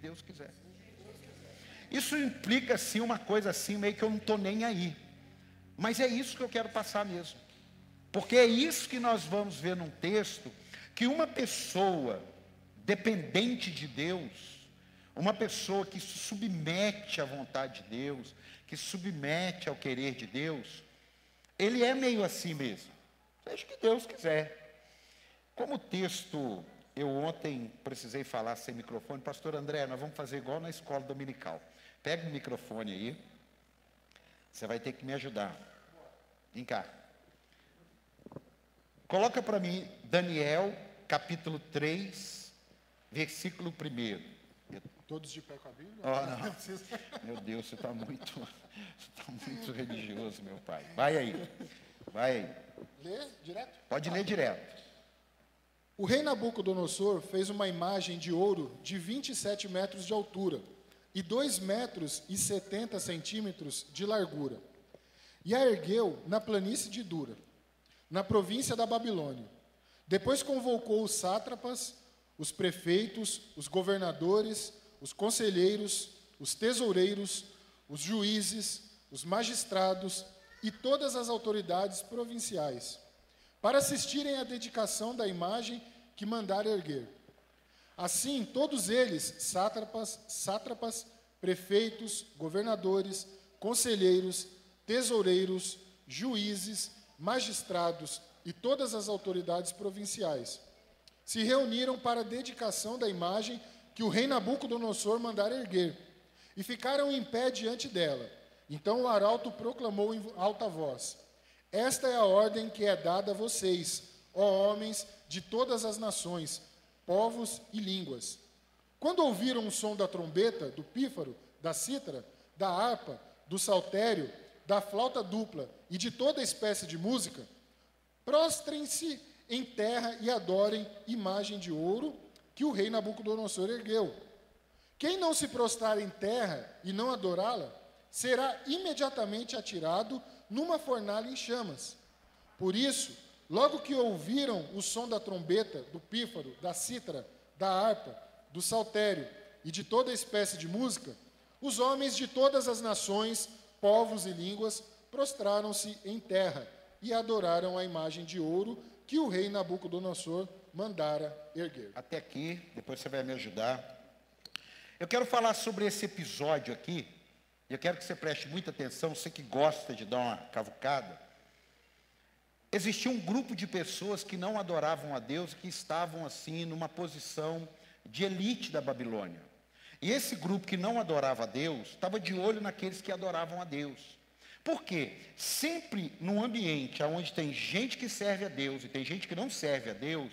Deus quiser. Isso implica assim uma coisa assim, meio que eu não estou nem aí. Mas é isso que eu quero passar mesmo. Porque é isso que nós vamos ver num texto que uma pessoa dependente de Deus, uma pessoa que se submete à vontade de Deus, que se submete ao querer de Deus, ele é meio assim mesmo. Seja o que Deus quiser. Como o texto, eu ontem precisei falar sem microfone, pastor André, nós vamos fazer igual na escola dominical. Pega o microfone aí. Você vai ter que me ajudar. Vem cá. Coloca para mim Daniel, capítulo 3, versículo 1. Todos de pé com a Bíblia? Oh, meu Deus, você está muito, você tá muito religioso, meu pai. Vai aí. Vai aí. Lê direto? Pode ler direto. O rei Nabucodonosor fez uma imagem de ouro de 27 metros de altura e 2 metros e 70 centímetros de largura. E a ergueu na planície de Dura, na província da Babilônia. Depois convocou os sátrapas, os prefeitos, os governadores, os conselheiros, os tesoureiros, os juízes, os magistrados e todas as autoridades provinciais, para assistirem à dedicação da imagem que mandara erguer. Assim, todos eles, sátrapas, sátrapas, prefeitos, governadores, conselheiros, tesoureiros, juízes, magistrados e todas as autoridades provinciais, se reuniram para a dedicação da imagem que o rei Nabucodonosor mandara erguer, e ficaram em pé diante dela. Então o arauto proclamou em alta voz: Esta é a ordem que é dada a vocês, ó homens de todas as nações, povos e línguas. Quando ouviram o som da trombeta, do pífaro, da cítara, da harpa, do saltério, da flauta dupla e de toda espécie de música, prostrem-se em terra e adorem imagem de ouro que o rei Nabucodonosor ergueu. Quem não se prostrar em terra e não adorá-la, será imediatamente atirado numa fornalha em chamas. Por isso, logo que ouviram o som da trombeta, do pífaro, da cítara, da harpa, do saltério e de toda espécie de música, os homens de todas as nações, povos e línguas prostraram-se em terra e adoraram a imagem de ouro que o rei Nabucodonosor mandara erguer. Até aqui, depois você vai me ajudar. Eu quero falar sobre esse episódio aqui, e eu quero que você preste muita atenção, você que gosta de dar uma cavucada. Existia um grupo de pessoas que não adoravam a Deus, que estavam assim numa posição de elite da Babilônia. E esse grupo que não adorava a Deus, estava de olho naqueles que adoravam a Deus. Por quê? Sempre num ambiente onde tem gente que serve a Deus e tem gente que não serve a Deus,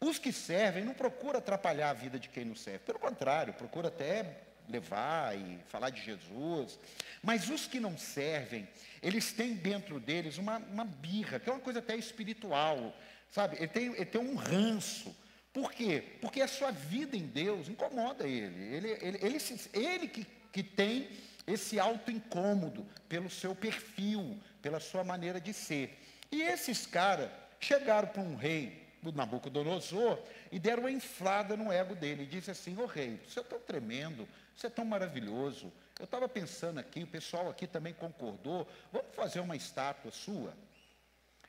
os que servem não procuram atrapalhar a vida de quem não serve. Pelo contrário, procura até levar e falar de Jesus. Mas os que não servem, eles têm dentro deles uma, uma birra, que é uma coisa até espiritual, sabe? Ele tem, ele tem um ranço por quê? Porque a sua vida em Deus incomoda ele. Ele, ele, ele, ele que, que tem esse alto incômodo pelo seu perfil, pela sua maneira de ser. E esses caras chegaram para um rei, o Nabucodonosor, e deram uma inflada no ego dele. E disse assim: Ô oh, rei, você é tão tremendo, você é tão maravilhoso. Eu estava pensando aqui, o pessoal aqui também concordou, vamos fazer uma estátua sua.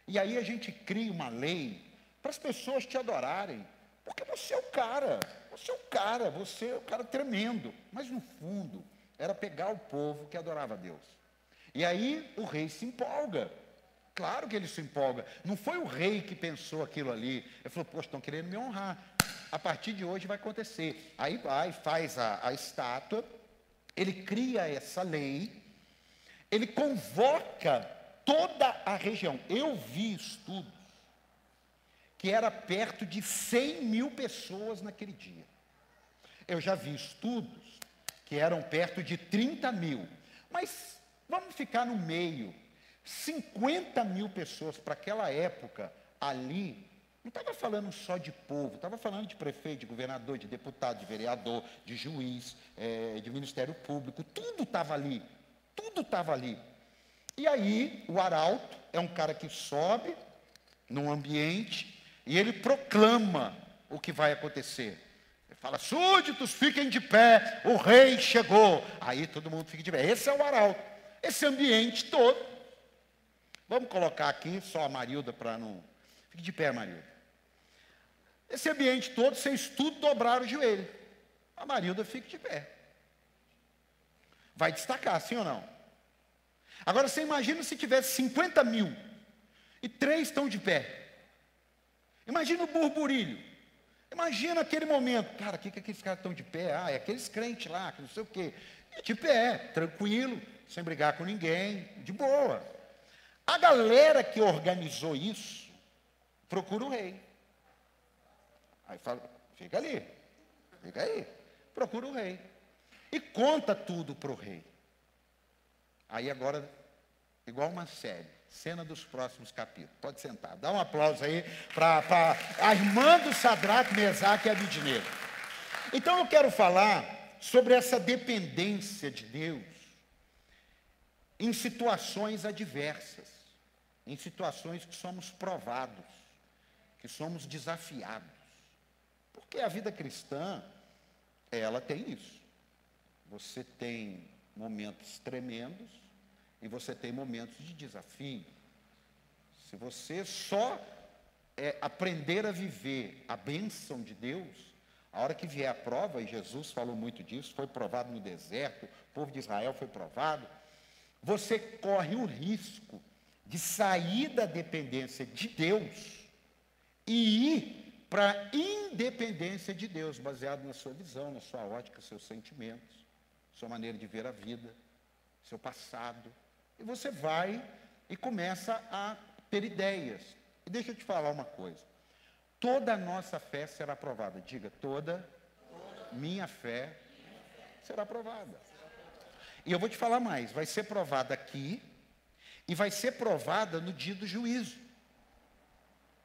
E aí a gente cria uma lei para as pessoas te adorarem. Porque você é o cara, você é o cara, você é o cara tremendo. Mas no fundo, era pegar o povo que adorava a Deus. E aí o rei se empolga. Claro que ele se empolga. Não foi o rei que pensou aquilo ali. Ele falou, poxa, estão querendo me honrar. A partir de hoje vai acontecer. Aí vai, faz a, a estátua, ele cria essa lei, ele convoca toda a região. Eu vi estudos que era perto de 100 mil pessoas naquele dia. Eu já vi estudos que eram perto de 30 mil, mas vamos ficar no meio. 50 mil pessoas para aquela época ali, não estava falando só de povo, estava falando de prefeito, de governador, de deputado, de vereador, de juiz, é, de Ministério Público, tudo estava ali, tudo estava ali. E aí, o arauto é um cara que sobe num ambiente e ele proclama o que vai acontecer. Ele fala, súditos, fiquem de pé, o rei chegou. Aí todo mundo fica de pé. Esse é o arauto. Esse ambiente todo. Vamos colocar aqui só a Marilda para não. Fique de pé, Marilda. Esse ambiente todo, vocês tudo dobraram o joelho. A Marilda fica de pé. Vai destacar, sim ou não? Agora você imagina se tivesse 50 mil e três estão de pé. Imagina o burburilho. Imagina aquele momento. Cara, o que, que aqueles caras estão de pé? Ah, é aqueles crentes lá, que não sei o quê. De pé, tranquilo, sem brigar com ninguém, de boa. A galera que organizou isso, procura o rei. Aí fala, fica ali, fica aí, procura o rei. E conta tudo para o rei. Aí agora, igual uma série, cena dos próximos capítulos. Pode sentar. Dá um aplauso aí para a irmã do Sadraque, Mesaque e Abidineiro. Então eu quero falar sobre essa dependência de Deus em situações adversas, em situações que somos provados, que somos desafiados. Porque a vida cristã, ela tem isso. Você tem momentos tremendos e você tem momentos de desafio. Se você só é, aprender a viver a bênção de Deus, a hora que vier a prova, e Jesus falou muito disso, foi provado no deserto, o povo de Israel foi provado, você corre o risco de sair da dependência de Deus e ir para a independência de Deus, baseado na sua visão, na sua ótica, seus sentimentos, sua maneira de ver a vida, seu passado, e você vai e começa a ter ideias. E deixa eu te falar uma coisa. Toda a nossa fé será aprovada. Diga, toda, minha fé será aprovada. E eu vou te falar mais, vai ser provada aqui e vai ser provada no dia do juízo.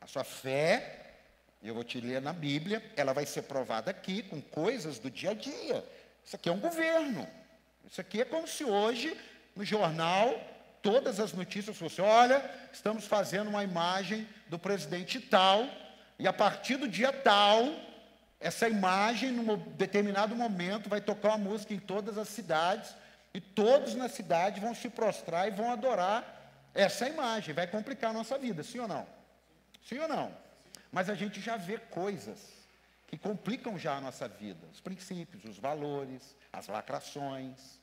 A sua fé, eu vou te ler na Bíblia, ela vai ser provada aqui com coisas do dia a dia. Isso aqui é um governo. Isso aqui é como se hoje no jornal, todas as notícias fossem: olha, estamos fazendo uma imagem do presidente tal, e a partir do dia tal, essa imagem, num determinado momento, vai tocar uma música em todas as cidades, e todos na cidade vão se prostrar e vão adorar essa imagem. Vai complicar a nossa vida, sim ou não? Sim ou não? Mas a gente já vê coisas que complicam já a nossa vida, os princípios, os valores, as lacrações,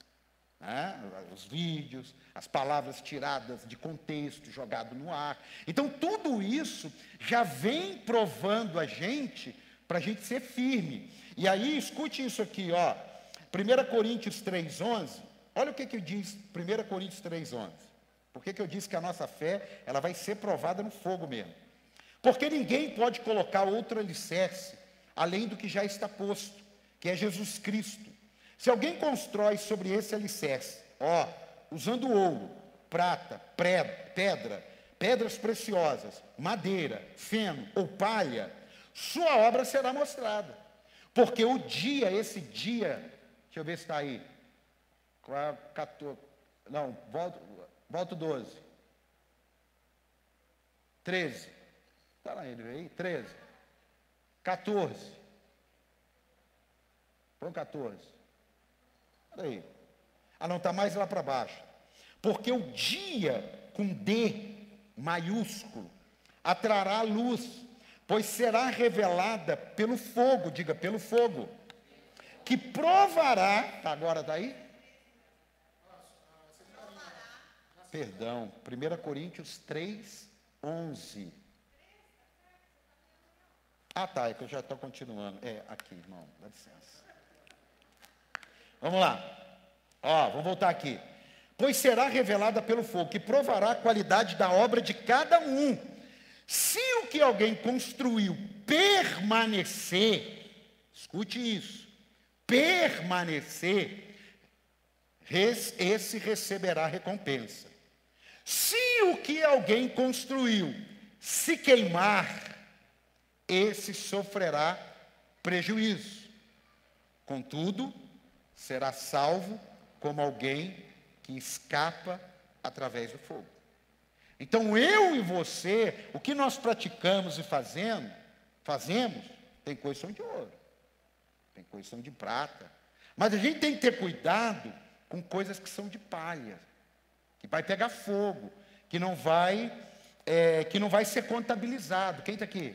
né? os vídeos, as palavras tiradas de contexto, jogado no ar. Então, tudo isso já vem provando a gente para a gente ser firme. E aí, escute isso aqui, ó. 1 Coríntios 3,11. Olha o que, que diz 1 Coríntios 3,11. Por que, que eu disse que a nossa fé ela vai ser provada no fogo mesmo? Porque ninguém pode colocar outro alicerce além do que já está posto, que é Jesus Cristo. Se alguém constrói sobre esse alicerce, ó, usando ouro, prata, pedra, pedras preciosas, madeira, feno ou palha, sua obra será mostrada. Porque o dia, esse dia, deixa eu ver se está aí. 14, não, volta, volta 12. 13. Está lá ele aí? 13. 14. Põe 14. Peraí. Ah, não, está mais lá para baixo. Porque o dia com D maiúsculo atrará luz, pois será revelada pelo fogo, diga, pelo fogo, que provará, tá, agora está aí? Perdão, 1 Coríntios 3, 11. Ah, tá, é que eu já estou continuando. É, aqui, irmão, dá licença. Vamos lá. Ó, vamos voltar aqui. Pois será revelada pelo fogo, que provará a qualidade da obra de cada um. Se o que alguém construiu permanecer, escute isso, permanecer, esse receberá recompensa. Se o que alguém construiu se queimar, esse sofrerá prejuízo. Contudo, será salvo como alguém que escapa através do fogo. Então eu e você, o que nós praticamos e fazendo, fazemos, tem coisa de ouro. tem coisas são de prata. Mas a gente tem que ter cuidado com coisas que são de palha, que vai pegar fogo, que não vai, é, que não vai ser contabilizado. Quem está aqui?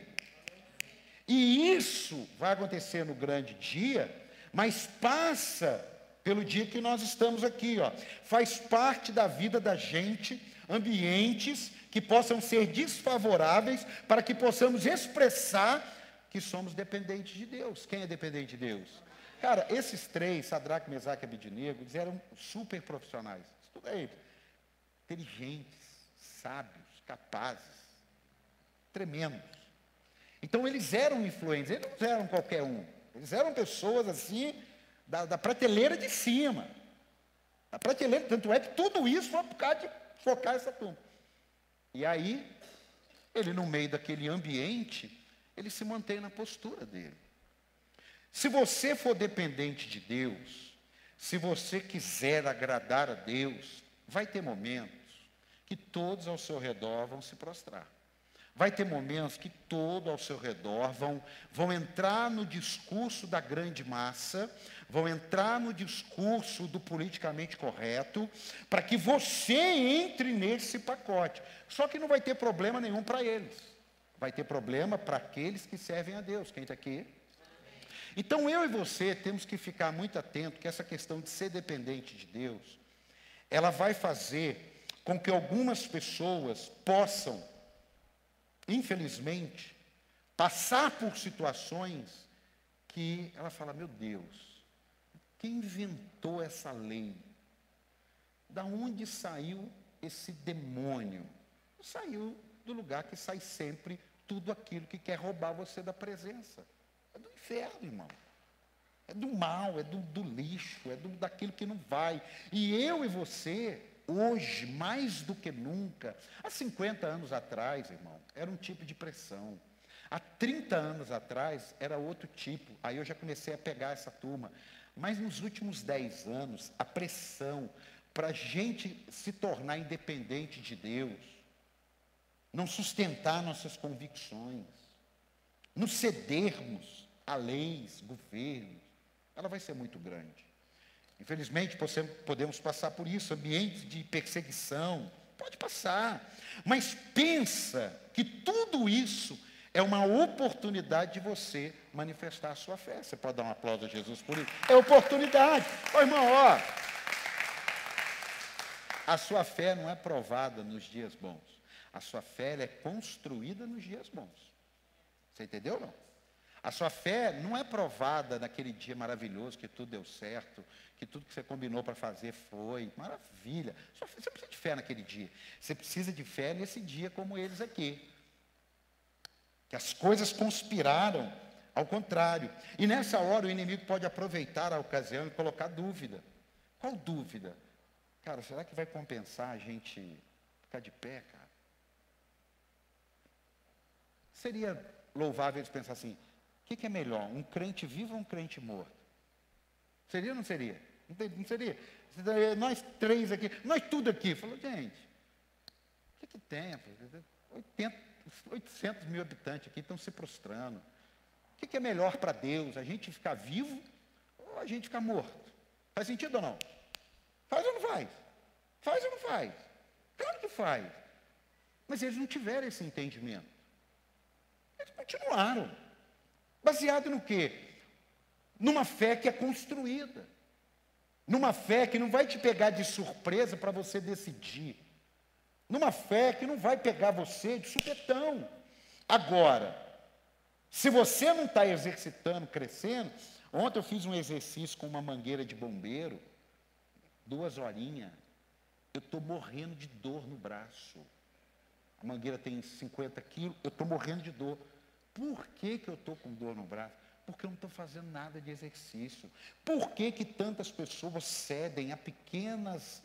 E isso vai acontecer no grande dia, mas passa pelo dia que nós estamos aqui, ó. Faz parte da vida da gente ambientes que possam ser desfavoráveis para que possamos expressar que somos dependentes de Deus. Quem é dependente de Deus? Cara, esses três, Sadraque, Mesaque e Abidinego, eles eram super profissionais. Estuda aí. Inteligentes, sábios, capazes, tremendos. Então eles eram influentes, eles não eram qualquer um. Eles eram pessoas assim, da, da prateleira de cima. Da prateleira, tanto é que tudo isso foi por causa de focar essa turma. E aí, ele no meio daquele ambiente, ele se mantém na postura dele. Se você for dependente de Deus, se você quiser agradar a Deus, vai ter momentos que todos ao seu redor vão se prostrar. Vai ter momentos que todos ao seu redor vão, vão entrar no discurso da grande massa, vão entrar no discurso do politicamente correto, para que você entre nesse pacote. Só que não vai ter problema nenhum para eles. Vai ter problema para aqueles que servem a Deus. Quem está aqui? Então eu e você temos que ficar muito atento que essa questão de ser dependente de Deus, ela vai fazer com que algumas pessoas possam, infelizmente, passar por situações que ela fala, meu Deus, quem inventou essa lei? Da onde saiu esse demônio? Saiu do lugar que sai sempre tudo aquilo que quer roubar você da presença. É do inferno, irmão. É do mal, é do, do lixo, é do, daquilo que não vai. E eu e você, hoje, mais do que nunca, há 50 anos atrás, irmão, era um tipo de pressão. Há 30 anos atrás era outro tipo. Aí eu já comecei a pegar essa turma. Mas nos últimos 10 anos, a pressão para a gente se tornar independente de Deus, não sustentar nossas convicções, nos cedermos a leis, governos, ela vai ser muito grande. Infelizmente, podemos passar por isso, ambientes de perseguição, pode passar, mas pensa que tudo isso é uma oportunidade de você manifestar a sua fé. Você pode dar um aplauso a Jesus por isso? É oportunidade. Ô irmão, ó, a sua fé não é provada nos dias bons. A sua fé é construída nos dias bons. Você entendeu não? A sua fé não é provada naquele dia maravilhoso que tudo deu certo, que tudo que você combinou para fazer foi. Maravilha. Você precisa de fé naquele dia. Você precisa de fé nesse dia como eles aqui. Que as coisas conspiraram ao contrário. E nessa hora o inimigo pode aproveitar a ocasião e colocar dúvida. Qual dúvida? Cara, será que vai compensar a gente ficar de pé, cara? Seria louvável eles pensar assim: que, que é melhor, um crente vivo ou um crente morto? Seria ou não seria? Não seria? Nós três aqui, nós tudo aqui. Falou, gente, o que, que tem? 80, 800 mil habitantes aqui estão se prostrando. O que, que é melhor para Deus? A gente ficar vivo ou a gente ficar morto? Faz sentido ou não? Faz ou não faz? Faz ou não faz? Claro que faz. Mas eles não tiveram esse entendimento. Eles continuaram. Baseado no quê? Numa fé que é construída. Numa fé que não vai te pegar de surpresa para você decidir. Numa fé que não vai pegar você de supetão. Agora, se você não está exercitando, crescendo, ontem eu fiz um exercício com uma mangueira de bombeiro, duas horinhas, eu estou morrendo de dor no braço. A mangueira tem 50 quilos, eu estou morrendo de dor. Por que, que eu estou com dor no braço? Porque eu não estou fazendo nada de exercício. Por que, que tantas pessoas cedem a pequenas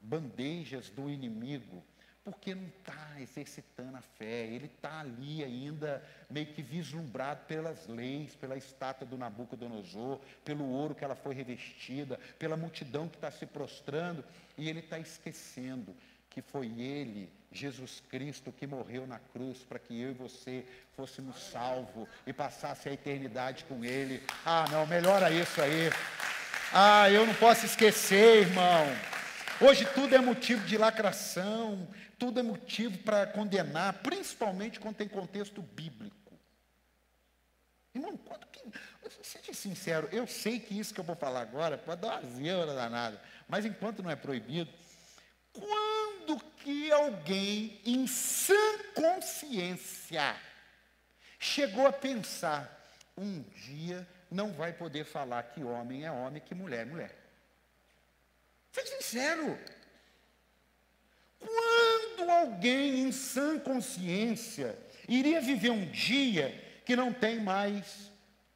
bandejas do inimigo? Porque não está exercitando a fé, ele está ali ainda meio que vislumbrado pelas leis, pela estátua do Nabucodonosor, pelo ouro que ela foi revestida, pela multidão que está se prostrando, e ele está esquecendo que foi Ele, Jesus Cristo, que morreu na cruz para que eu e você fôssemos salvos e passasse a eternidade com Ele. Ah, não, melhora isso aí. Ah, eu não posso esquecer, irmão. Hoje tudo é motivo de lacração, tudo é motivo para condenar, principalmente quando tem contexto bíblico. Irmão, quando que. Seja sincero, eu sei que isso que eu vou falar agora pode dar uma zebra danada, mas enquanto não é proibido, quando que alguém em sã consciência chegou a pensar, um dia não vai poder falar que homem é homem, que mulher é mulher? Seja sincero. Quando alguém em sã consciência iria viver um dia que não tem mais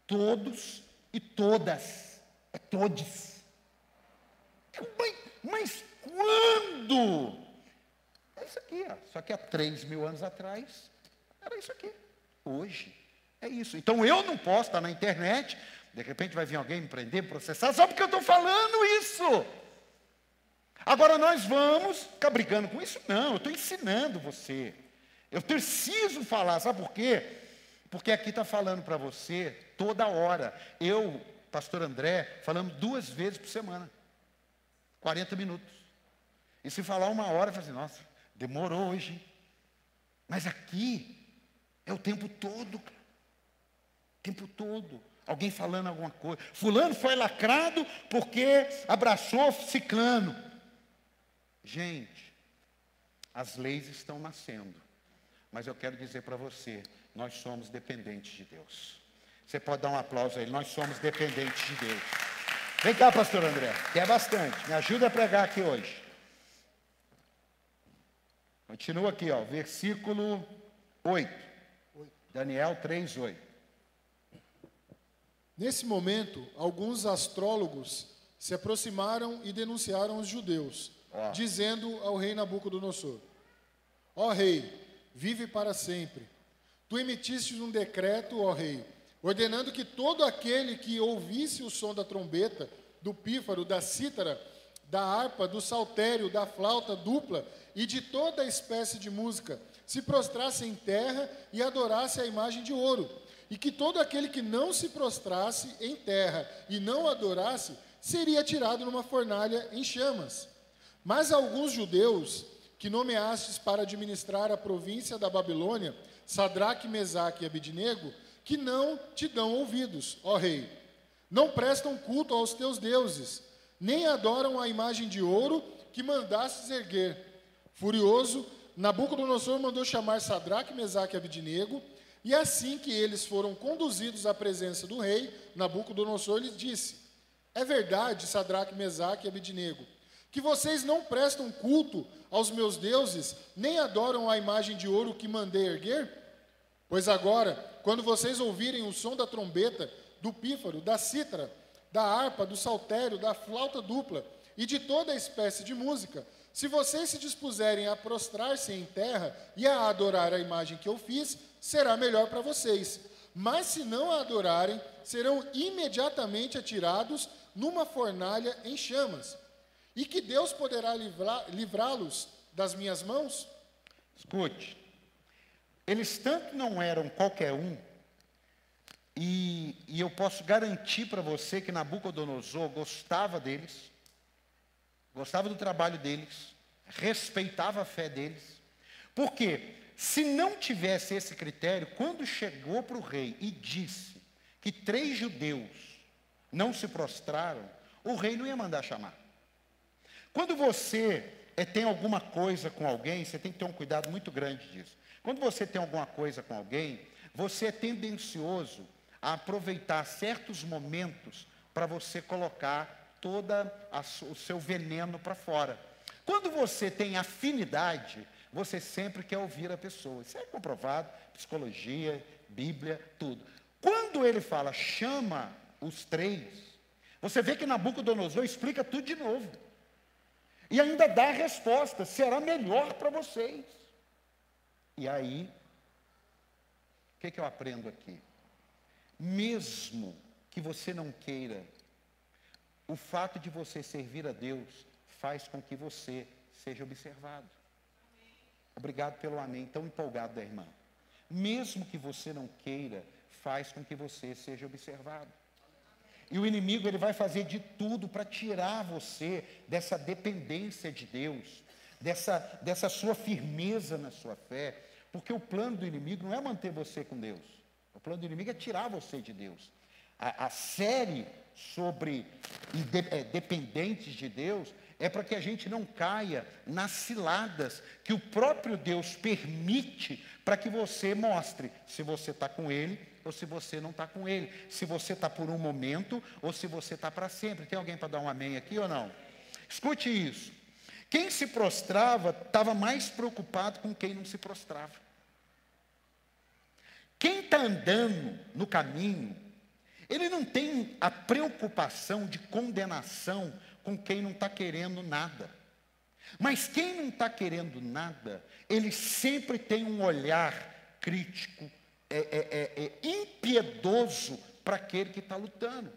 todos e todas, é todes. Mas, mas quando? Isso aqui, ó. só que há três mil anos atrás era isso aqui. Hoje é isso. Então eu não posso estar na internet, de repente vai vir alguém me prender, me processar, só porque eu estou falando isso. Agora nós vamos ficar brigando com isso? Não, eu estou ensinando você. Eu preciso falar, sabe por quê? Porque aqui está falando para você toda hora. Eu, pastor André, falamos duas vezes por semana. 40 minutos. E se falar uma hora, eu assim, nossa, demorou hoje. Mas aqui é o tempo todo. O tempo todo. Alguém falando alguma coisa. Fulano foi lacrado porque abraçou ciclano. Gente, as leis estão nascendo. Mas eu quero dizer para você, nós somos dependentes de Deus. Você pode dar um aplauso a ele, nós somos dependentes de Deus. Vem cá, pastor André, que é bastante, me ajuda a pregar aqui hoje. Continua aqui, ó, versículo 8. Daniel 3, 8. Nesse momento, alguns astrólogos se aproximaram e denunciaram os judeus, ó. dizendo ao rei Nabucodonosor: Ó rei, vive para sempre. Tu emitiste um decreto, ó rei, ordenando que todo aquele que ouvisse o som da trombeta, do pífaro, da cítara, da harpa, do saltério, da flauta dupla e de toda espécie de música, se prostrasse em terra e adorasse a imagem de ouro, e que todo aquele que não se prostrasse em terra e não adorasse, seria tirado numa fornalha em chamas. Mas alguns judeus que nomeastes para administrar a província da Babilônia, Sadraque, Mesaque e Abidnego, que não te dão ouvidos, ó rei. Não prestam culto aos teus deuses, nem adoram a imagem de ouro que mandastes erguer. Furioso, Nabucodonosor mandou chamar Sadraque, Mesaque e Abidnego, e assim que eles foram conduzidos à presença do rei, Nabucodonosor lhes disse: É verdade, Sadraque, Mesaque e Abidnego, que vocês não prestam culto aos meus deuses, nem adoram a imagem de ouro que mandei erguer? Pois agora, quando vocês ouvirem o som da trombeta, do pífaro, da cítara, da harpa, do saltério, da flauta dupla e de toda espécie de música, se vocês se dispuserem a prostrar-se em terra e a adorar a imagem que eu fiz, será melhor para vocês. Mas se não a adorarem, serão imediatamente atirados numa fornalha em chamas e que Deus poderá livrá-los das minhas mãos? Escute, eles tanto não eram qualquer um, e, e eu posso garantir para você que Nabucodonosor gostava deles, gostava do trabalho deles, respeitava a fé deles, porque se não tivesse esse critério, quando chegou para o rei e disse que três judeus não se prostraram, o rei não ia mandar chamar. Quando você é, tem alguma coisa com alguém, você tem que ter um cuidado muito grande disso. Quando você tem alguma coisa com alguém, você é tendencioso a aproveitar certos momentos para você colocar toda o seu veneno para fora. Quando você tem afinidade, você sempre quer ouvir a pessoa. Isso é comprovado, psicologia, Bíblia, tudo. Quando ele fala, chama os três, você vê que Nabucodonosor explica tudo de novo. E ainda dá a resposta: será melhor para vocês. E aí, o que, que eu aprendo aqui? Mesmo que você não queira, o fato de você servir a Deus faz com que você seja observado. Obrigado pelo amém tão empolgado da irmã. Mesmo que você não queira, faz com que você seja observado. E o inimigo ele vai fazer de tudo para tirar você dessa dependência de Deus, dessa, dessa sua firmeza na sua fé, porque o plano do inimigo não é manter você com Deus. O plano do inimigo é tirar você de Deus. A, a série sobre é, dependentes de Deus é para que a gente não caia nas ciladas que o próprio Deus permite para que você mostre se você está com Ele ou se você não está com Ele, se você está por um momento ou se você está para sempre. Tem alguém para dar um amém aqui ou não? Escute isso. Quem se prostrava estava mais preocupado com quem não se prostrava. Quem está andando no caminho, ele não tem a preocupação de condenação com quem não está querendo nada. Mas quem não está querendo nada, ele sempre tem um olhar crítico, é, é, é, é impiedoso para aquele que está lutando.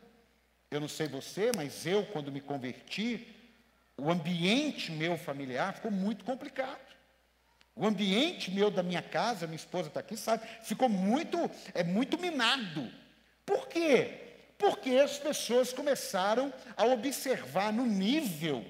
Eu não sei você, mas eu, quando me converti, o ambiente meu familiar ficou muito complicado. O ambiente meu da minha casa, minha esposa está aqui, sabe, ficou muito, é muito minado. Por quê? Porque as pessoas começaram a observar no nível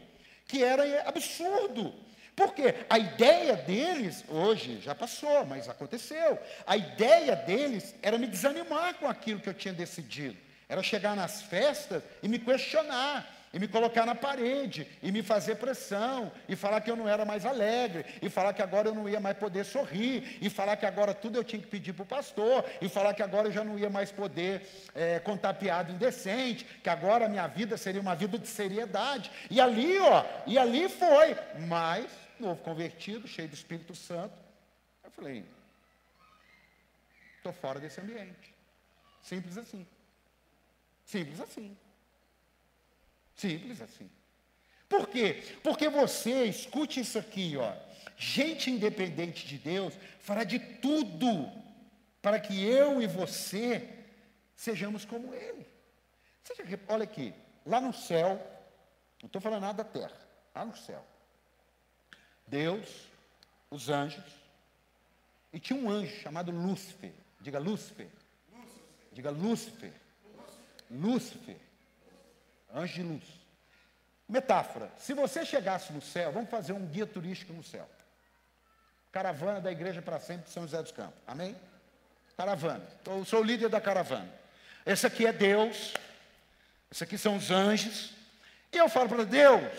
que era absurdo. Porque a ideia deles, hoje já passou, mas aconteceu. A ideia deles era me desanimar com aquilo que eu tinha decidido. Era chegar nas festas e me questionar e me colocar na parede, e me fazer pressão, e falar que eu não era mais alegre, e falar que agora eu não ia mais poder sorrir, e falar que agora tudo eu tinha que pedir para o pastor, e falar que agora eu já não ia mais poder é, contar piada indecente, que agora a minha vida seria uma vida de seriedade. E ali, ó, e ali foi. Mas, novo convertido, cheio do Espírito Santo, eu falei, estou fora desse ambiente. Simples assim. Simples assim. Simples assim. Por quê? Porque você, escute isso aqui, ó. Gente independente de Deus fará de tudo para que eu e você sejamos como Ele. olha aqui, lá no céu, não estou falando nada da terra, lá no céu, Deus, os anjos, e tinha um anjo chamado Lúcifer. Diga Lúcifer. Lúcifer. Diga Lúcifer. Lúcifer. Lúcifer. Anjo de luz. Metáfora. Se você chegasse no céu, vamos fazer um guia turístico no céu. Caravana da igreja para sempre de São José dos Campos. Amém? Caravana. Eu sou o líder da caravana. Esse aqui é Deus. Esse aqui são os anjos. E eu falo para Deus,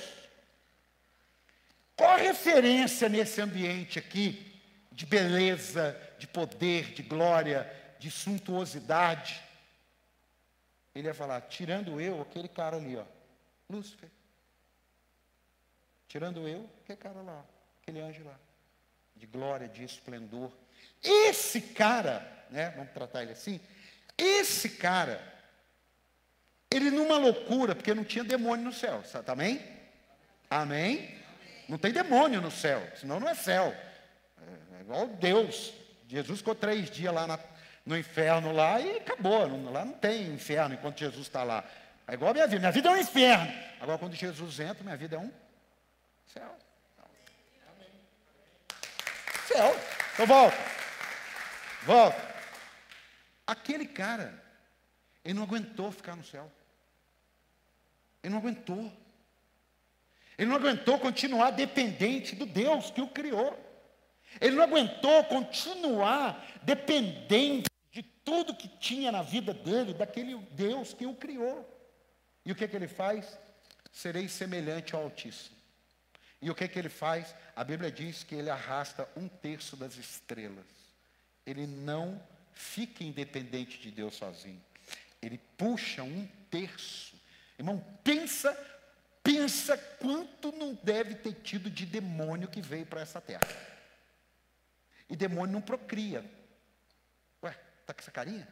qual a referência nesse ambiente aqui de beleza, de poder, de glória, de suntuosidade? Ele ia falar, tirando eu, aquele cara ali, ó, Lúcifer. Tirando eu, aquele cara lá, aquele anjo lá, de glória, de esplendor. Esse cara, né, vamos tratar ele assim, esse cara, ele numa loucura, porque não tinha demônio no céu, tá, amém? Amém? Não tem demônio no céu, senão não é céu. É, é igual Deus. Jesus ficou três dias lá na, no inferno lá e acabou. Lá não tem inferno enquanto Jesus está lá. É igual a minha vida. Minha vida é um inferno. Agora, quando Jesus entra, minha vida é um céu. Céu. Então volta. Volta. Aquele cara, ele não aguentou ficar no céu. Ele não aguentou. Ele não aguentou continuar dependente do Deus que o criou. Ele não aguentou continuar dependente de tudo que tinha na vida dele, daquele Deus que o criou. E o que, que ele faz? Serei semelhante ao Altíssimo. E o que, que ele faz? A Bíblia diz que ele arrasta um terço das estrelas. Ele não fica independente de Deus sozinho. Ele puxa um terço. Irmão, pensa, pensa quanto não deve ter tido de demônio que veio para essa terra. E demônio não procria. Ué, tá com essa carinha?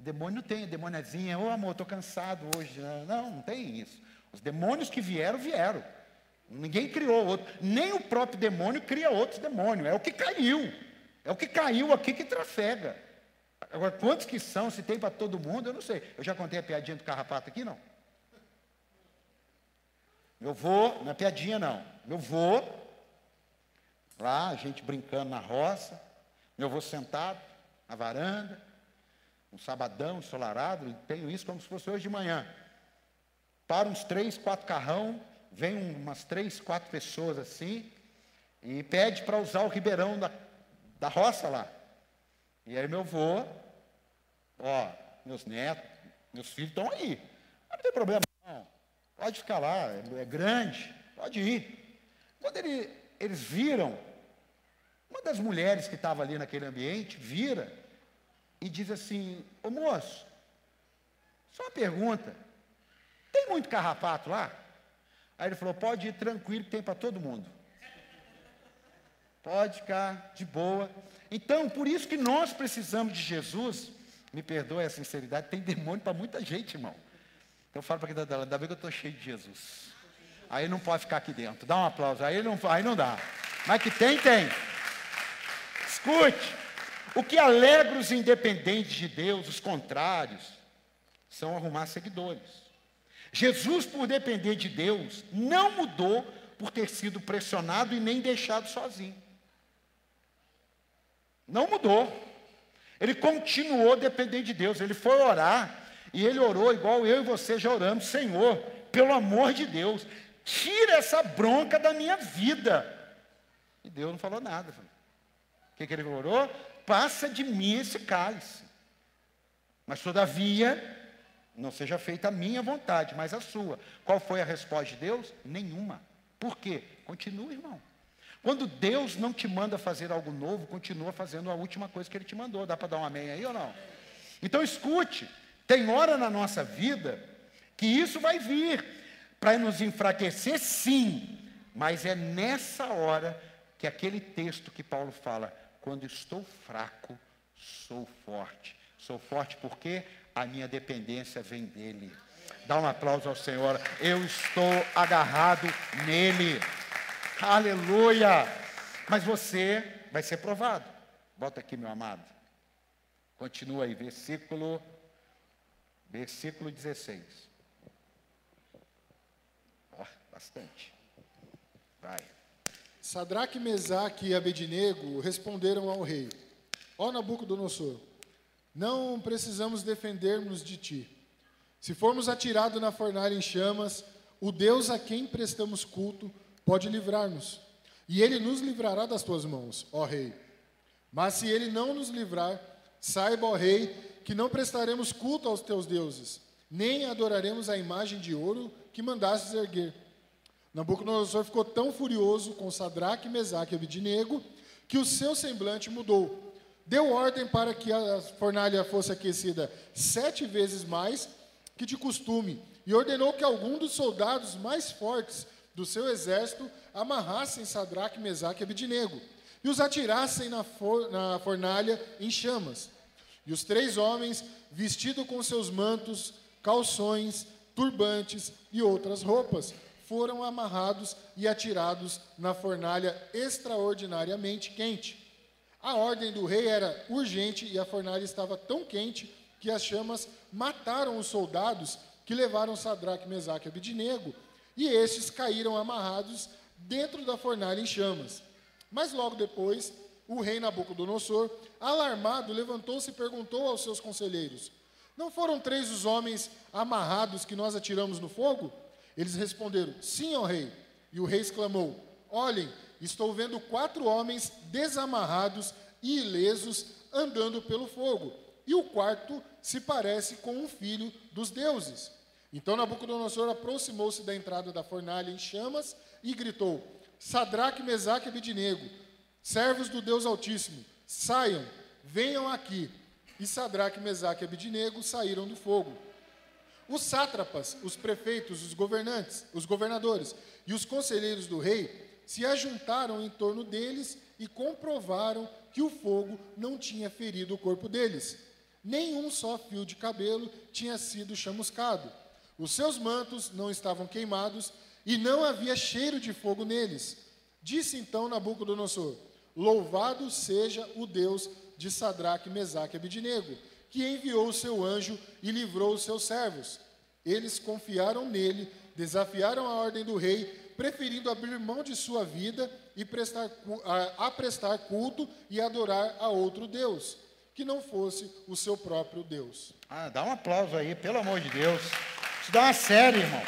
Demônio não tem, demôniazinha, ô oh, amor, estou cansado hoje. Não, não tem isso. Os demônios que vieram, vieram. Ninguém criou outro. Nem o próprio demônio cria outros demônios. É o que caiu. É o que caiu aqui que trafega. Agora, quantos que são, se tem para todo mundo, eu não sei. Eu já contei a piadinha do carrapato aqui, não? Meu vô, não é piadinha não. Meu vô Lá, a gente brincando na roça, meu avô sentado na varanda, um sabadão ensolarado, tenho isso como se fosse hoje de manhã. Para uns três, quatro carrão, vem umas três, quatro pessoas assim, e pede para usar o ribeirão da, da roça lá. E aí meu avô, ó, meus netos, meus filhos estão aí. Não tem problema não. Pode ficar lá, é, é grande, pode ir. Quando ele, eles viram, uma das mulheres que estava ali naquele ambiente vira e diz assim, ô moço, só uma pergunta, tem muito carrapato lá? Aí ele falou, pode ir tranquilo, que tem para todo mundo. Pode ficar de boa. Então, por isso que nós precisamos de Jesus. Me perdoe a sinceridade, tem demônio para muita gente, irmão. Então eu falo para quem está dela, ainda bem que eu estou cheio de Jesus. Aí não pode ficar aqui dentro. Dá um aplauso. Aí não, aí não dá. Mas que tem, tem. Escute. O que alegra os independentes de Deus, os contrários, são arrumar seguidores. Jesus, por depender de Deus, não mudou por ter sido pressionado e nem deixado sozinho. Não mudou. Ele continuou dependendo de Deus. Ele foi orar e ele orou igual eu e você já oramos: Senhor, pelo amor de Deus, tira essa bronca da minha vida. E Deus não falou nada. O que, que ele orou? Passa de mim esse cálice. Mas todavia, não seja feita a minha vontade, mas a sua. Qual foi a resposta de Deus? Nenhuma. Por quê? Continua, irmão. Quando Deus não te manda fazer algo novo, continua fazendo a última coisa que Ele te mandou. Dá para dar um amém aí ou não? Então escute, tem hora na nossa vida que isso vai vir para nos enfraquecer, sim, mas é nessa hora que aquele texto que Paulo fala, quando estou fraco, sou forte. Sou forte porque a minha dependência vem dele. Dá um aplauso ao Senhor. Eu estou agarrado nele. Aleluia! Mas você vai ser provado. Volta aqui, meu amado. Continua aí, versículo, versículo 16. Oh, bastante. Vai. Sadraque, Mesaque e Abednego responderam ao rei: Ó Nabucodonosor, não precisamos defendermos de ti. Se formos atirados na fornalha em chamas, o Deus a quem prestamos culto pode livrar-nos. E ele nos livrará das tuas mãos, ó rei. Mas se ele não nos livrar, saiba, ó rei, que não prestaremos culto aos teus deuses, nem adoraremos a imagem de ouro que mandastes erguer. Nabucodonosor ficou tão furioso com Sadraque, Mesaque e Abidinego que o seu semblante mudou. Deu ordem para que a fornalha fosse aquecida sete vezes mais que de costume e ordenou que algum dos soldados mais fortes do seu exército amarrassem Sadraque, Mesaque e Abidinego e os atirassem na, for, na fornalha em chamas. E os três homens, vestidos com seus mantos, calções, turbantes e outras roupas, foram amarrados e atirados na fornalha extraordinariamente quente. A ordem do rei era urgente e a fornalha estava tão quente que as chamas mataram os soldados que levaram Sadraque, Mesaque e Abidinego e estes caíram amarrados dentro da fornalha em chamas. Mas logo depois, o rei Nabucodonosor, alarmado, levantou-se e perguntou aos seus conselheiros: Não foram três os homens amarrados que nós atiramos no fogo? Eles responderam: Sim, ó rei. E o rei exclamou: Olhem, estou vendo quatro homens desamarrados e ilesos andando pelo fogo. E o quarto se parece com um filho dos deuses. Então Nabucodonosor aproximou-se da entrada da fornalha em chamas e gritou: Sadraque, Mesaque e Abidinego, servos do Deus Altíssimo, saiam, venham aqui. E Sadraque, Mesaque e Abidinego saíram do fogo. Os sátrapas, os prefeitos, os governantes, os governadores e os conselheiros do rei se ajuntaram em torno deles e comprovaram que o fogo não tinha ferido o corpo deles. Nenhum só fio de cabelo tinha sido chamuscado. Os seus mantos não estavam queimados e não havia cheiro de fogo neles. Disse então Nabucodonosor: Louvado seja o Deus de Sadraque, Mesaque e Abidinego, que enviou o seu anjo e livrou os seus servos. Eles confiaram nele, desafiaram a ordem do rei preferindo abrir mão de sua vida e prestar, a, a prestar culto e adorar a outro Deus, que não fosse o seu próprio Deus. Ah, dá um aplauso aí, pelo amor de Deus. Isso dá uma série, irmão.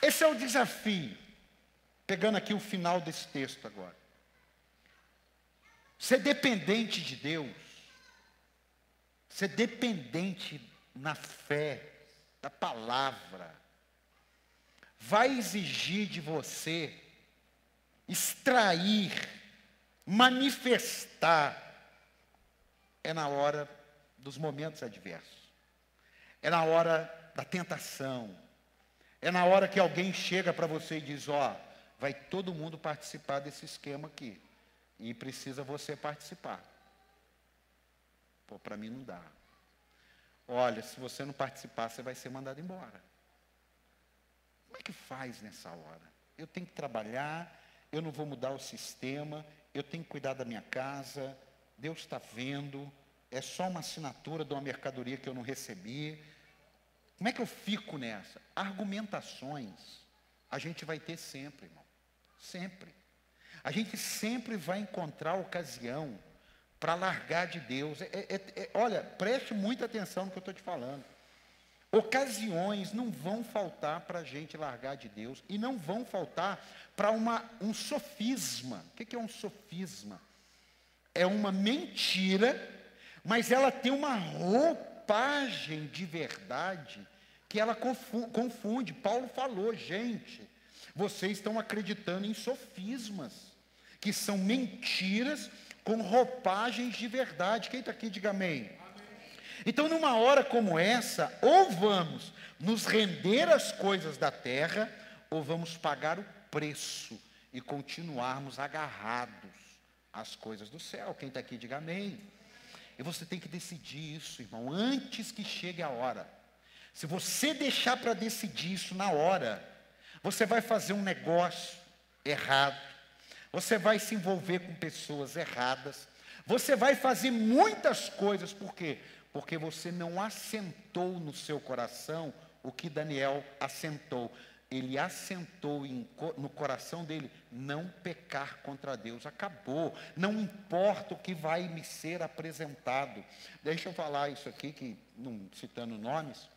Esse é o desafio. Pegando aqui o final desse texto agora. Ser dependente de Deus, ser dependente na fé, da palavra, vai exigir de você extrair, manifestar, é na hora dos momentos adversos, é na hora da tentação, é na hora que alguém chega para você e diz: Ó, oh, vai todo mundo participar desse esquema aqui. E precisa você participar. Pô, para mim não dá. Olha, se você não participar, você vai ser mandado embora. Como é que faz nessa hora? Eu tenho que trabalhar, eu não vou mudar o sistema, eu tenho que cuidar da minha casa, Deus está vendo, é só uma assinatura de uma mercadoria que eu não recebi, como é que eu fico nessa? Argumentações a gente vai ter sempre, irmão. Sempre. A gente sempre vai encontrar ocasião para largar de Deus. É, é, é, olha, preste muita atenção no que eu estou te falando. Ocasiões não vão faltar para a gente largar de Deus e não vão faltar para um sofisma. O que é um sofisma? É uma mentira, mas ela tem uma roupa roupagem de verdade que ela confunde. Paulo falou, gente, vocês estão acreditando em sofismas, que são mentiras com roupagens de verdade. Quem está aqui, diga amém. Então, numa hora como essa, ou vamos nos render às coisas da terra, ou vamos pagar o preço e continuarmos agarrados às coisas do céu. Quem está aqui, diga amém. E você tem que decidir isso, irmão, antes que chegue a hora. Se você deixar para decidir isso na hora, você vai fazer um negócio errado, você vai se envolver com pessoas erradas, você vai fazer muitas coisas, por quê? Porque você não assentou no seu coração o que Daniel assentou ele assentou em, no coração dele não pecar contra Deus. Acabou. Não importa o que vai me ser apresentado. Deixa eu falar isso aqui, que não citando nomes.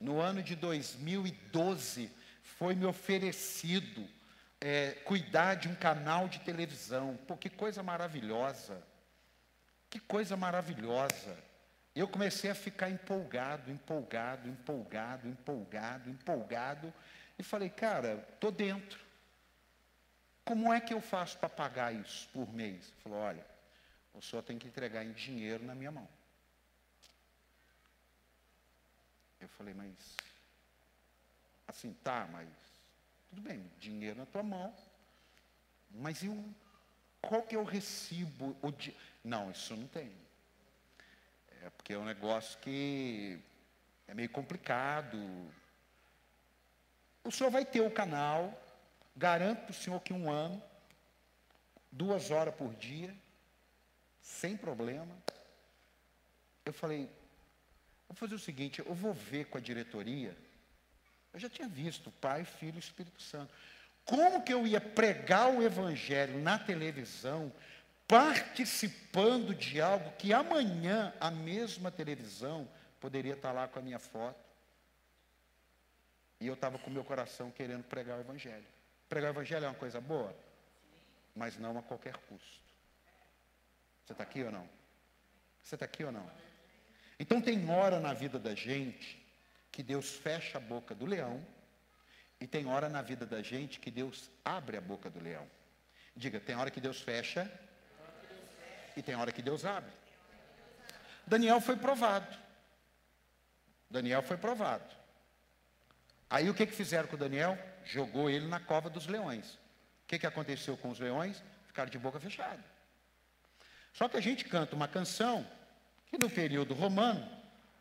No ano de 2012, foi me oferecido é, cuidar de um canal de televisão. Pô, que coisa maravilhosa. Que coisa maravilhosa. Eu comecei a ficar empolgado, empolgado, empolgado, empolgado, empolgado. E falei, cara, estou dentro. Como é que eu faço para pagar isso por mês? Ele falou, olha, o senhor tem que entregar em dinheiro na minha mão. Eu falei, mas assim, tá, mas tudo bem, dinheiro na tua mão, mas eu, qual que é o recibo? O di... Não, isso não tem. É porque é um negócio que é meio complicado, o senhor vai ter o canal, garanto para o senhor que um ano, duas horas por dia, sem problema. Eu falei, vou fazer o seguinte, eu vou ver com a diretoria. Eu já tinha visto Pai, Filho e Espírito Santo. Como que eu ia pregar o Evangelho na televisão, participando de algo que amanhã a mesma televisão poderia estar lá com a minha foto? E eu estava com meu coração querendo pregar o Evangelho. Pregar o Evangelho é uma coisa boa, mas não a qualquer custo. Você está aqui ou não? Você está aqui ou não? Então tem hora na vida da gente que Deus fecha a boca do leão, e tem hora na vida da gente que Deus abre a boca do leão. Diga, tem hora que Deus fecha, e tem hora que Deus abre. Daniel foi provado. Daniel foi provado. Aí o que, que fizeram com Daniel? Jogou ele na cova dos leões. O que, que aconteceu com os leões? Ficaram de boca fechada. Só que a gente canta uma canção que no período romano,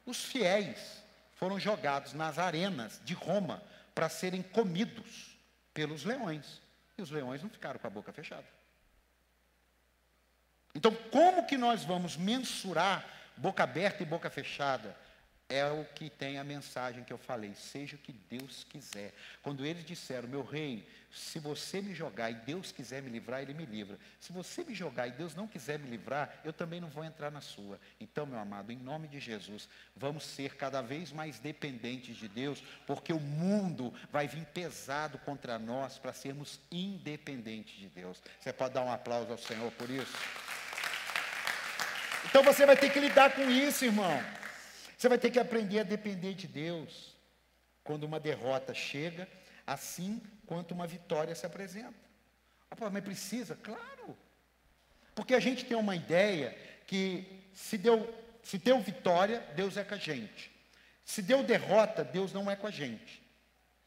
os fiéis foram jogados nas arenas de Roma para serem comidos pelos leões. E os leões não ficaram com a boca fechada. Então, como que nós vamos mensurar boca aberta e boca fechada? É o que tem a mensagem que eu falei, seja o que Deus quiser. Quando eles disseram, meu rei, se você me jogar e Deus quiser me livrar, Ele me livra. Se você me jogar e Deus não quiser me livrar, eu também não vou entrar na sua. Então, meu amado, em nome de Jesus, vamos ser cada vez mais dependentes de Deus, porque o mundo vai vir pesado contra nós para sermos independentes de Deus. Você pode dar um aplauso ao Senhor por isso? Então você vai ter que lidar com isso, irmão. Você vai ter que aprender a depender de Deus. Quando uma derrota chega, assim quanto uma vitória se apresenta. Ah, mas precisa? Claro. Porque a gente tem uma ideia que se deu, se deu vitória, Deus é com a gente. Se deu derrota, Deus não é com a gente.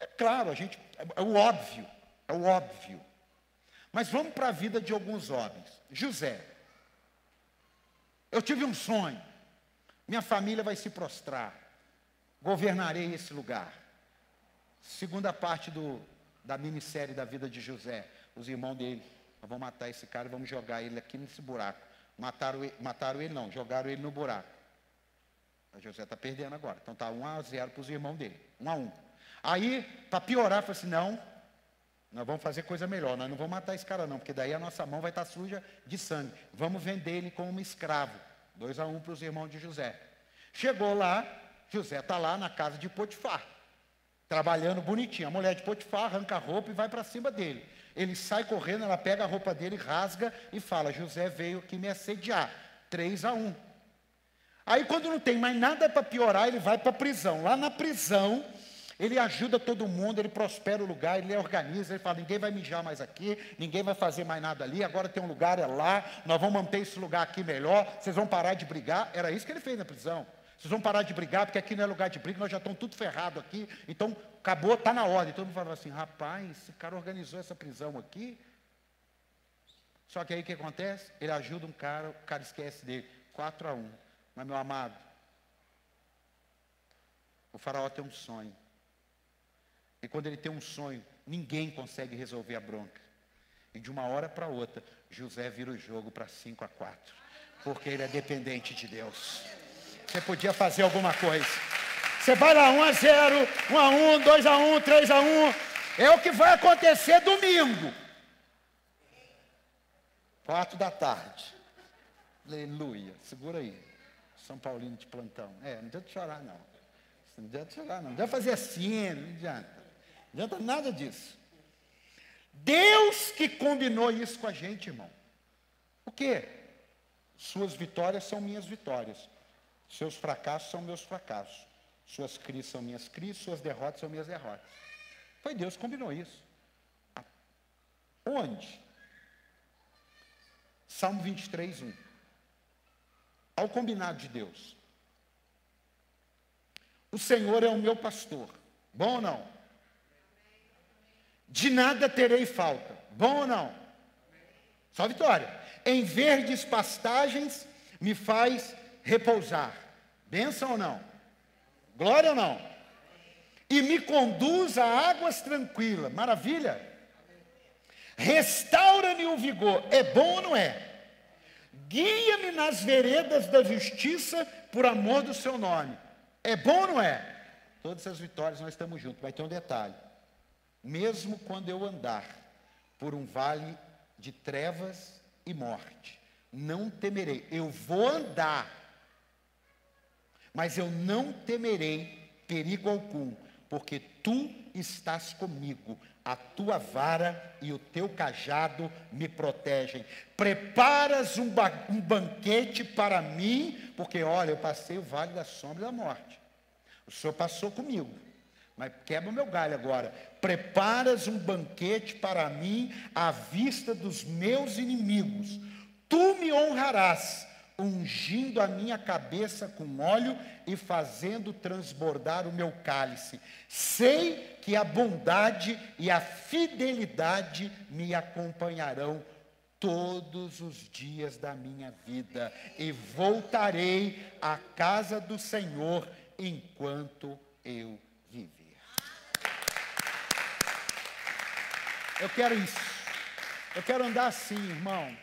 É claro, a gente é o óbvio, é o óbvio. Mas vamos para a vida de alguns homens. José. Eu tive um sonho. Minha família vai se prostrar. Governarei esse lugar. Segunda parte do, da minissérie da vida de José. Os irmãos dele. Vamos matar esse cara e vamos jogar ele aqui nesse buraco. Mataram, mataram ele não, jogaram ele no buraco. A José está perdendo agora. Então está 1 a 0 para os irmãos dele. 1 a 1. Aí, para piorar, falou assim: não, nós vamos fazer coisa melhor. Nós não vamos matar esse cara, não, porque daí a nossa mão vai estar tá suja de sangue. Vamos vender ele como escravo. 2 a 1 um para os irmãos de José. Chegou lá, José está lá na casa de Potifar, trabalhando bonitinho. A mulher de Potifar arranca a roupa e vai para cima dele. Ele sai correndo, ela pega a roupa dele, rasga e fala: José veio aqui me assediar. 3 a 1. Aí, quando não tem mais nada para piorar, ele vai para a prisão. Lá na prisão, ele ajuda todo mundo, ele prospera o lugar, ele organiza, ele fala: ninguém vai mijar mais aqui, ninguém vai fazer mais nada ali, agora tem um lugar, é lá, nós vamos manter esse lugar aqui melhor, vocês vão parar de brigar. Era isso que ele fez na prisão. Vocês vão parar de brigar, porque aqui não é lugar de briga, nós já estamos tudo ferrado aqui, então acabou, está na ordem. Todo mundo falava assim: rapaz, esse cara organizou essa prisão aqui. Só que aí o que acontece? Ele ajuda um cara, o cara esquece dele. 4 a 1. Mas, meu amado, o faraó tem um sonho. E quando ele tem um sonho, ninguém consegue resolver a bronca. E de uma hora para outra, José vira o jogo para 5 a 4. Porque ele é dependente de Deus. Você podia fazer alguma coisa. Você vai lá 1 a 0, 1 a 1, 2 a 1, 3 a 1. É o que vai acontecer domingo. 4 da tarde. Aleluia. Segura aí. São Paulino de plantão. É, não adianta chorar, não. Não adianta chorar, não. Não adianta fazer assim, não adianta. Adianta nada disso. Deus que combinou isso com a gente, irmão. O quê? Suas vitórias são minhas vitórias. Seus fracassos são meus fracassos. Suas crises são minhas crises, suas derrotas são minhas derrotas. Foi Deus que combinou isso. Onde? Salmo 23, 1. Ao combinado de Deus. O Senhor é o meu pastor. Bom ou não? De nada terei falta. Bom ou não? Só vitória. Em verdes pastagens me faz repousar. Benção ou não? Glória ou não? E me conduz a águas tranquilas. Maravilha. Restaura-me o vigor. É bom ou não é? Guia-me nas veredas da justiça por amor do seu nome. É bom ou não é? Todas as vitórias nós estamos juntos. Vai ter um detalhe. Mesmo quando eu andar por um vale de trevas e morte, não temerei. Eu vou andar, mas eu não temerei perigo algum, porque tu estás comigo, a tua vara e o teu cajado me protegem. Preparas um, ba um banquete para mim, porque olha, eu passei o vale da sombra da morte. O Senhor passou comigo. Mas quebra o meu galho agora. Preparas um banquete para mim à vista dos meus inimigos. Tu me honrarás, ungindo a minha cabeça com óleo e fazendo transbordar o meu cálice. Sei que a bondade e a fidelidade me acompanharão todos os dias da minha vida e voltarei à casa do Senhor enquanto eu Eu quero isso. Eu quero andar assim, irmão.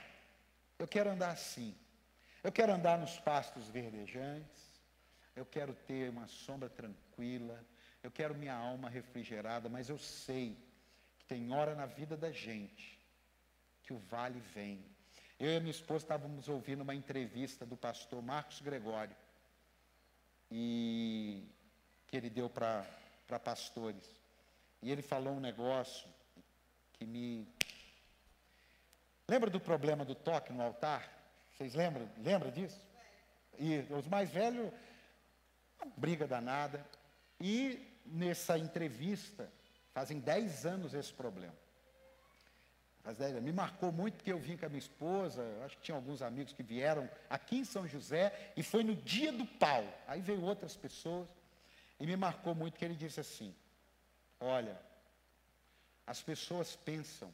Eu quero andar assim. Eu quero andar nos pastos verdejantes, eu quero ter uma sombra tranquila, eu quero minha alma refrigerada, mas eu sei que tem hora na vida da gente que o vale vem. Eu e minha esposa estávamos ouvindo uma entrevista do pastor Marcos Gregório, e que ele deu para pastores. E ele falou um negócio que me. Lembra do problema do toque no altar? Vocês lembram? Lembra disso? E os mais velhos, briga danada. E nessa entrevista, fazem 10 anos esse problema. Faz 10 anos. Me marcou muito porque eu vim com a minha esposa, acho que tinha alguns amigos que vieram aqui em São José, e foi no dia do pau. Aí veio outras pessoas, e me marcou muito que ele disse assim: Olha, as pessoas pensam,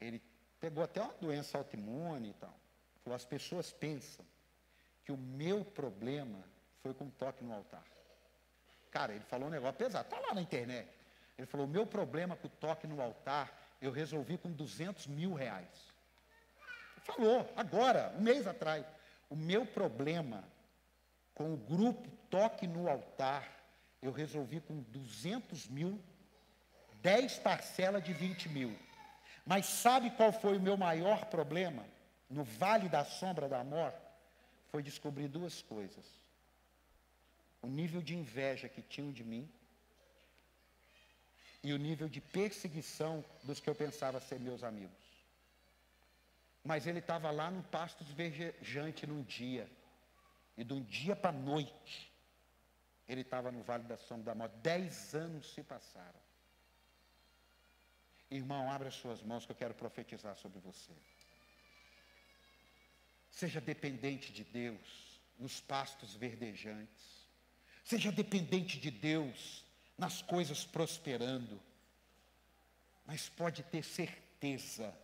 ele pegou até uma doença autoimune e tal. Falou, as pessoas pensam que o meu problema foi com toque no altar. Cara, ele falou um negócio pesado, está lá na internet. Ele falou, o meu problema com o toque no altar, eu resolvi com 200 mil reais. Ele falou, agora, um mês atrás. O meu problema com o grupo Toque no Altar, eu resolvi com 200 mil 10 parcelas de 20 mil. Mas sabe qual foi o meu maior problema? No vale da sombra da morte? Foi descobrir duas coisas. O nível de inveja que tinham de mim e o nível de perseguição dos que eu pensava ser meus amigos. Mas ele estava lá no pasto desvejante num dia, e de um dia para a noite, ele estava no Vale da Sombra da Morte. Dez anos se passaram. Irmão, abra suas mãos que eu quero profetizar sobre você. Seja dependente de Deus nos pastos verdejantes. Seja dependente de Deus nas coisas prosperando. Mas pode ter certeza,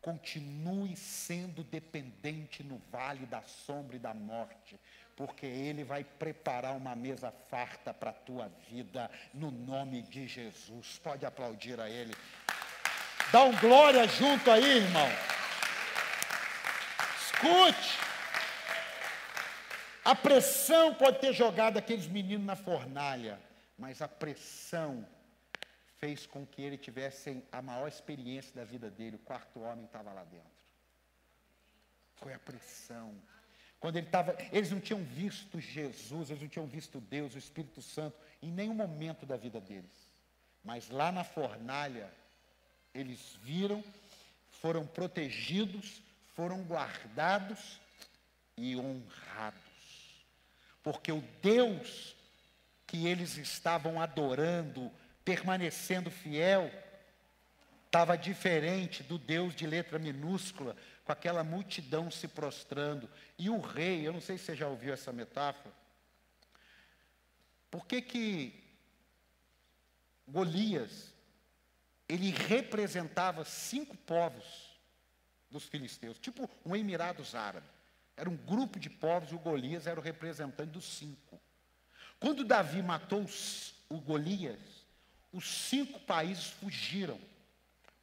continue sendo dependente no vale da sombra e da morte, porque Ele vai preparar uma mesa farta para a tua vida, no nome de Jesus. Pode aplaudir a Ele. Dá um glória junto aí, irmão. Escute. A pressão pode ter jogado aqueles meninos na fornalha, mas a pressão fez com que ele tivesse a maior experiência da vida dele. O quarto homem estava lá dentro. Foi a pressão. Quando ele estava, eles não tinham visto Jesus, eles não tinham visto Deus, o Espírito Santo, em nenhum momento da vida deles. Mas lá na fornalha, eles viram, foram protegidos, foram guardados e honrados. Porque o Deus que eles estavam adorando, permanecendo fiel, estava diferente do Deus de letra minúscula, com aquela multidão se prostrando. E o rei, eu não sei se você já ouviu essa metáfora, por que que Golias ele representava cinco povos dos filisteus, tipo um Emirados Árabes. Era um grupo de povos o Golias era o representante dos cinco. Quando Davi matou o Golias, os cinco países fugiram.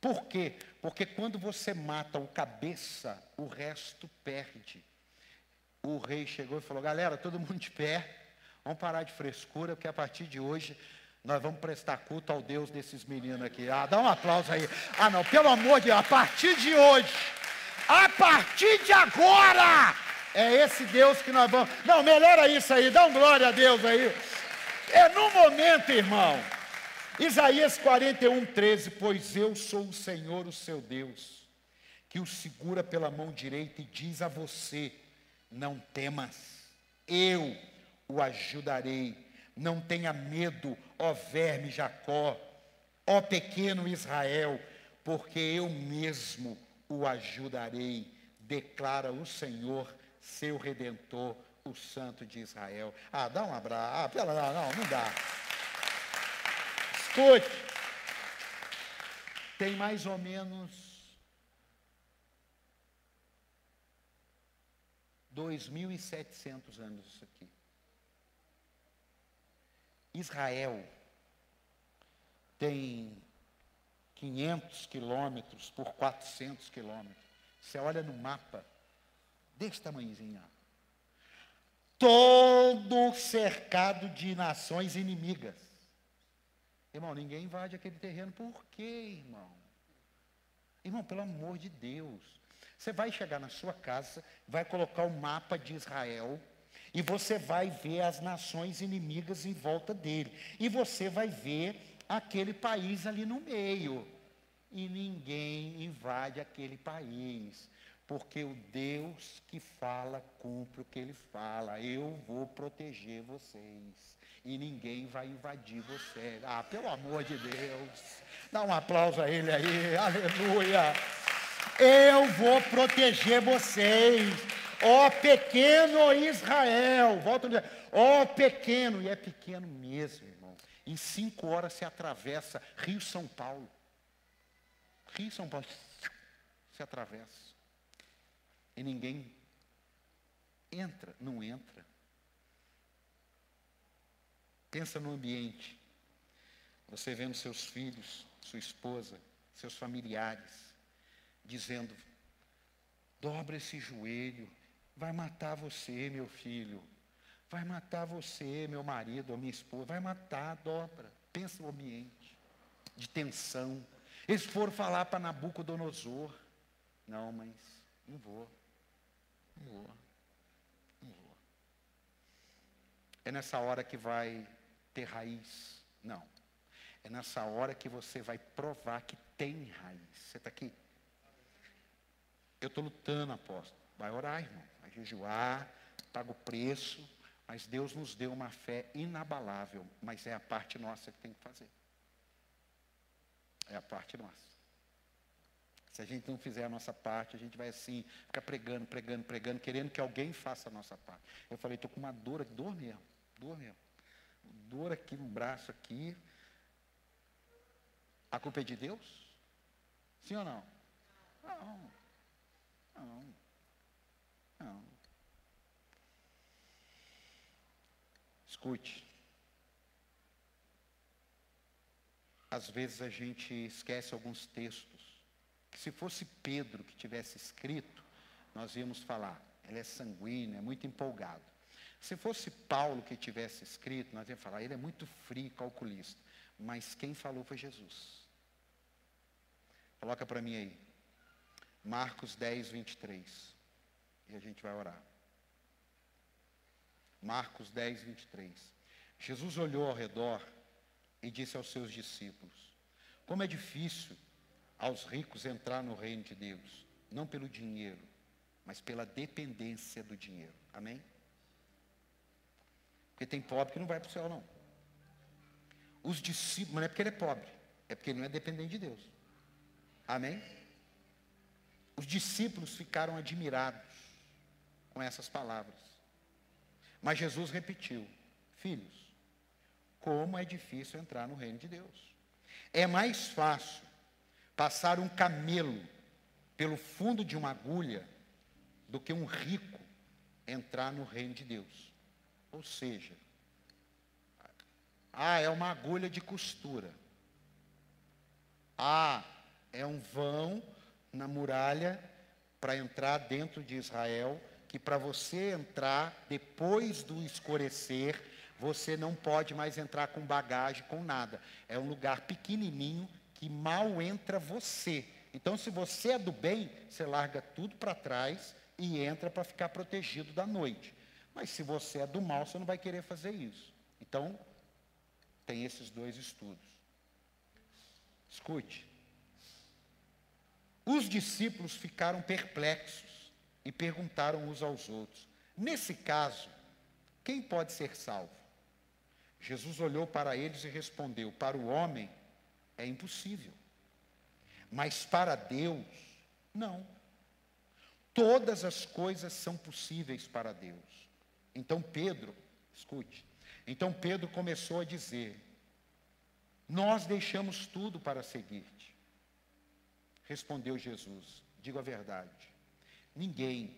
Por quê? Porque quando você mata o cabeça, o resto perde. O rei chegou e falou: galera, todo mundo de pé, vamos parar de frescura, porque a partir de hoje nós vamos prestar culto ao Deus desses meninos aqui. Ah, dá um aplauso aí. Ah, não, pelo amor de Deus, a partir de hoje, a partir de agora, é esse Deus que nós vamos. Não, melhora isso aí, dá um glória a Deus aí. É no momento, irmão. Isaías 41, 13: Pois eu sou o Senhor, o seu Deus, que o segura pela mão direita e diz a você: Não temas, eu o ajudarei não tenha medo, ó verme Jacó, ó pequeno Israel, porque eu mesmo o ajudarei, declara o Senhor, seu redentor, o Santo de Israel. Ah, dá um abraço. Ah, pela, não, não, não dá. Escute. Tem mais ou menos 2.700 anos isso aqui. Israel tem 500 quilômetros por 400 quilômetros. Você olha no mapa, desse tamanhozinho. todo cercado de nações inimigas. Irmão, ninguém invade aquele terreno. Por quê, irmão? Irmão, pelo amor de Deus. Você vai chegar na sua casa, vai colocar o mapa de Israel, e você vai ver as nações inimigas em volta dele. E você vai ver aquele país ali no meio. E ninguém invade aquele país. Porque o Deus que fala cumpre o que ele fala. Eu vou proteger vocês. E ninguém vai invadir vocês. Ah, pelo amor de Deus. Dá um aplauso a ele aí. Aleluia. Eu vou proteger vocês. Ó pequeno Israel. Volta Ó pequeno. E é pequeno mesmo, irmão. Em cinco horas se atravessa Rio São Paulo. Rio São Paulo se atravessa. E ninguém entra, não entra. Pensa no ambiente. Você vendo seus filhos, sua esposa, seus familiares, dizendo: dobra esse joelho, vai matar você, meu filho, vai matar você, meu marido ou minha esposa, vai matar, dobra. Pensa no ambiente de tensão. Eles foram falar para Nabucodonosor: não, mas não vou. Não vou. Não vou. É nessa hora que vai ter raiz? Não. É nessa hora que você vai provar que tem raiz. Você está aqui? Eu estou lutando, apóstolo. Vai orar, irmão. Vai jejuar, paga o preço. Mas Deus nos deu uma fé inabalável. Mas é a parte nossa que tem que fazer. É a parte nossa. Se a gente não fizer a nossa parte, a gente vai assim, ficar pregando, pregando, pregando, querendo que alguém faça a nossa parte. Eu falei, estou com uma dor, dor mesmo, dor mesmo. Dor aqui no braço aqui. A culpa é de Deus? Sim ou não? Não. Não. Não. Escute. Às vezes a gente esquece alguns textos que se fosse Pedro que tivesse escrito, nós íamos falar, ele é sanguíneo, é muito empolgado. Se fosse Paulo que tivesse escrito, nós íamos falar, ele é muito frio, calculista. Mas quem falou foi Jesus. Coloca para mim aí. Marcos 10, 23. E a gente vai orar. Marcos 10, 23. Jesus olhou ao redor e disse aos seus discípulos: Como é difícil aos ricos entrar no reino de Deus, não pelo dinheiro, mas pela dependência do dinheiro. Amém? Porque tem pobre que não vai para o céu, não. Os discípulos, não é porque ele é pobre, é porque ele não é dependente de Deus. Amém? Os discípulos ficaram admirados com essas palavras. Mas Jesus repetiu: Filhos, como é difícil entrar no reino de Deus. É mais fácil passar um camelo pelo fundo de uma agulha do que um rico entrar no reino de Deus. Ou seja, ah, é uma agulha de costura. Ah, é um vão na muralha para entrar dentro de Israel, que para você entrar depois do escurecer, você não pode mais entrar com bagagem, com nada. É um lugar pequenininho que mal entra você. Então, se você é do bem, você larga tudo para trás e entra para ficar protegido da noite. Mas se você é do mal, você não vai querer fazer isso. Então, tem esses dois estudos. Escute. Os discípulos ficaram perplexos e perguntaram uns aos outros: Nesse caso, quem pode ser salvo? Jesus olhou para eles e respondeu: Para o homem, é impossível. Mas para Deus, não. Todas as coisas são possíveis para Deus. Então Pedro, escute, então Pedro começou a dizer: Nós deixamos tudo para seguir-te. Respondeu Jesus: Digo a verdade. Ninguém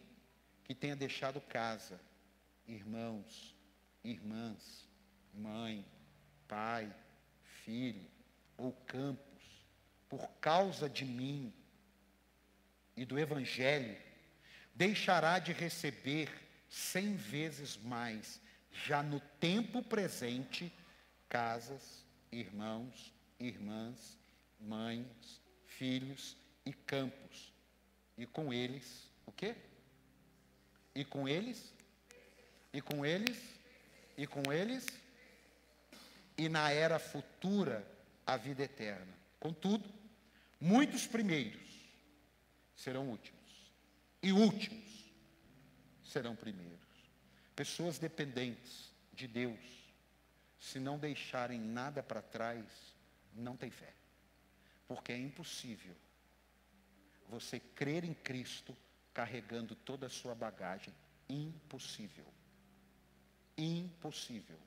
que tenha deixado casa, irmãos, irmãs, mãe, pai, filho, ou campos, por causa de mim e do Evangelho, deixará de receber cem vezes mais, já no tempo presente, casas, irmãos, irmãs, mães, filhos e campos. E com eles, o quê? E com eles? E com eles? E com eles? E na era futura, a vida eterna. Contudo, muitos primeiros serão últimos. E últimos serão primeiros. Pessoas dependentes de Deus, se não deixarem nada para trás, não tem fé. Porque é impossível você crer em Cristo carregando toda a sua bagagem. Impossível. Impossível.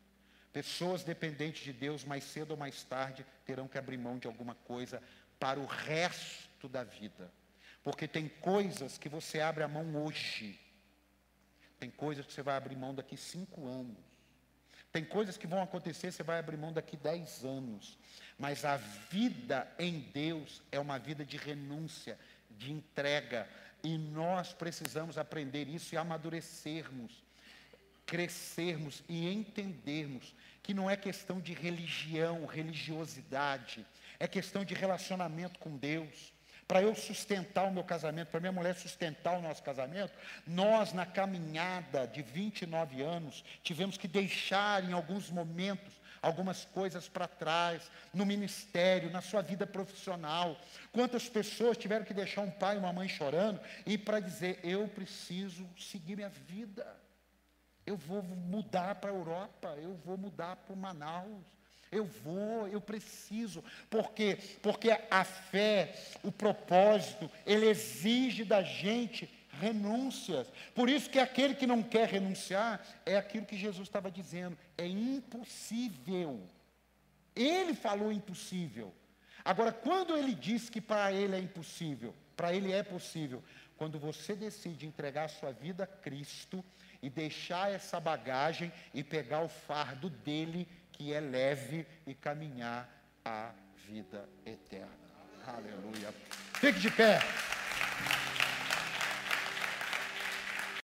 Pessoas dependentes de Deus, mais cedo ou mais tarde, terão que abrir mão de alguma coisa para o resto da vida. Porque tem coisas que você abre a mão hoje. Tem coisas que você vai abrir mão daqui cinco anos. Tem coisas que vão acontecer, você vai abrir mão daqui dez anos. Mas a vida em Deus é uma vida de renúncia, de entrega. E nós precisamos aprender isso e amadurecermos, crescermos e entendermos que não é questão de religião, religiosidade, é questão de relacionamento com Deus. Para eu sustentar o meu casamento, para minha mulher sustentar o nosso casamento, nós, na caminhada de 29 anos, tivemos que deixar em alguns momentos algumas coisas para trás, no ministério, na sua vida profissional. Quantas pessoas tiveram que deixar um pai e uma mãe chorando e para dizer: eu preciso seguir minha vida, eu vou mudar para a Europa, eu vou mudar para Manaus. Eu vou, eu preciso. Por quê? Porque a fé, o propósito, ele exige da gente renúncias. Por isso que aquele que não quer renunciar é aquilo que Jesus estava dizendo, é impossível. Ele falou impossível. Agora, quando ele diz que para ele é impossível, para ele é possível, quando você decide entregar a sua vida a Cristo e deixar essa bagagem e pegar o fardo dele, que é leve, e caminhar a vida eterna. Aleluia. Fique de pé.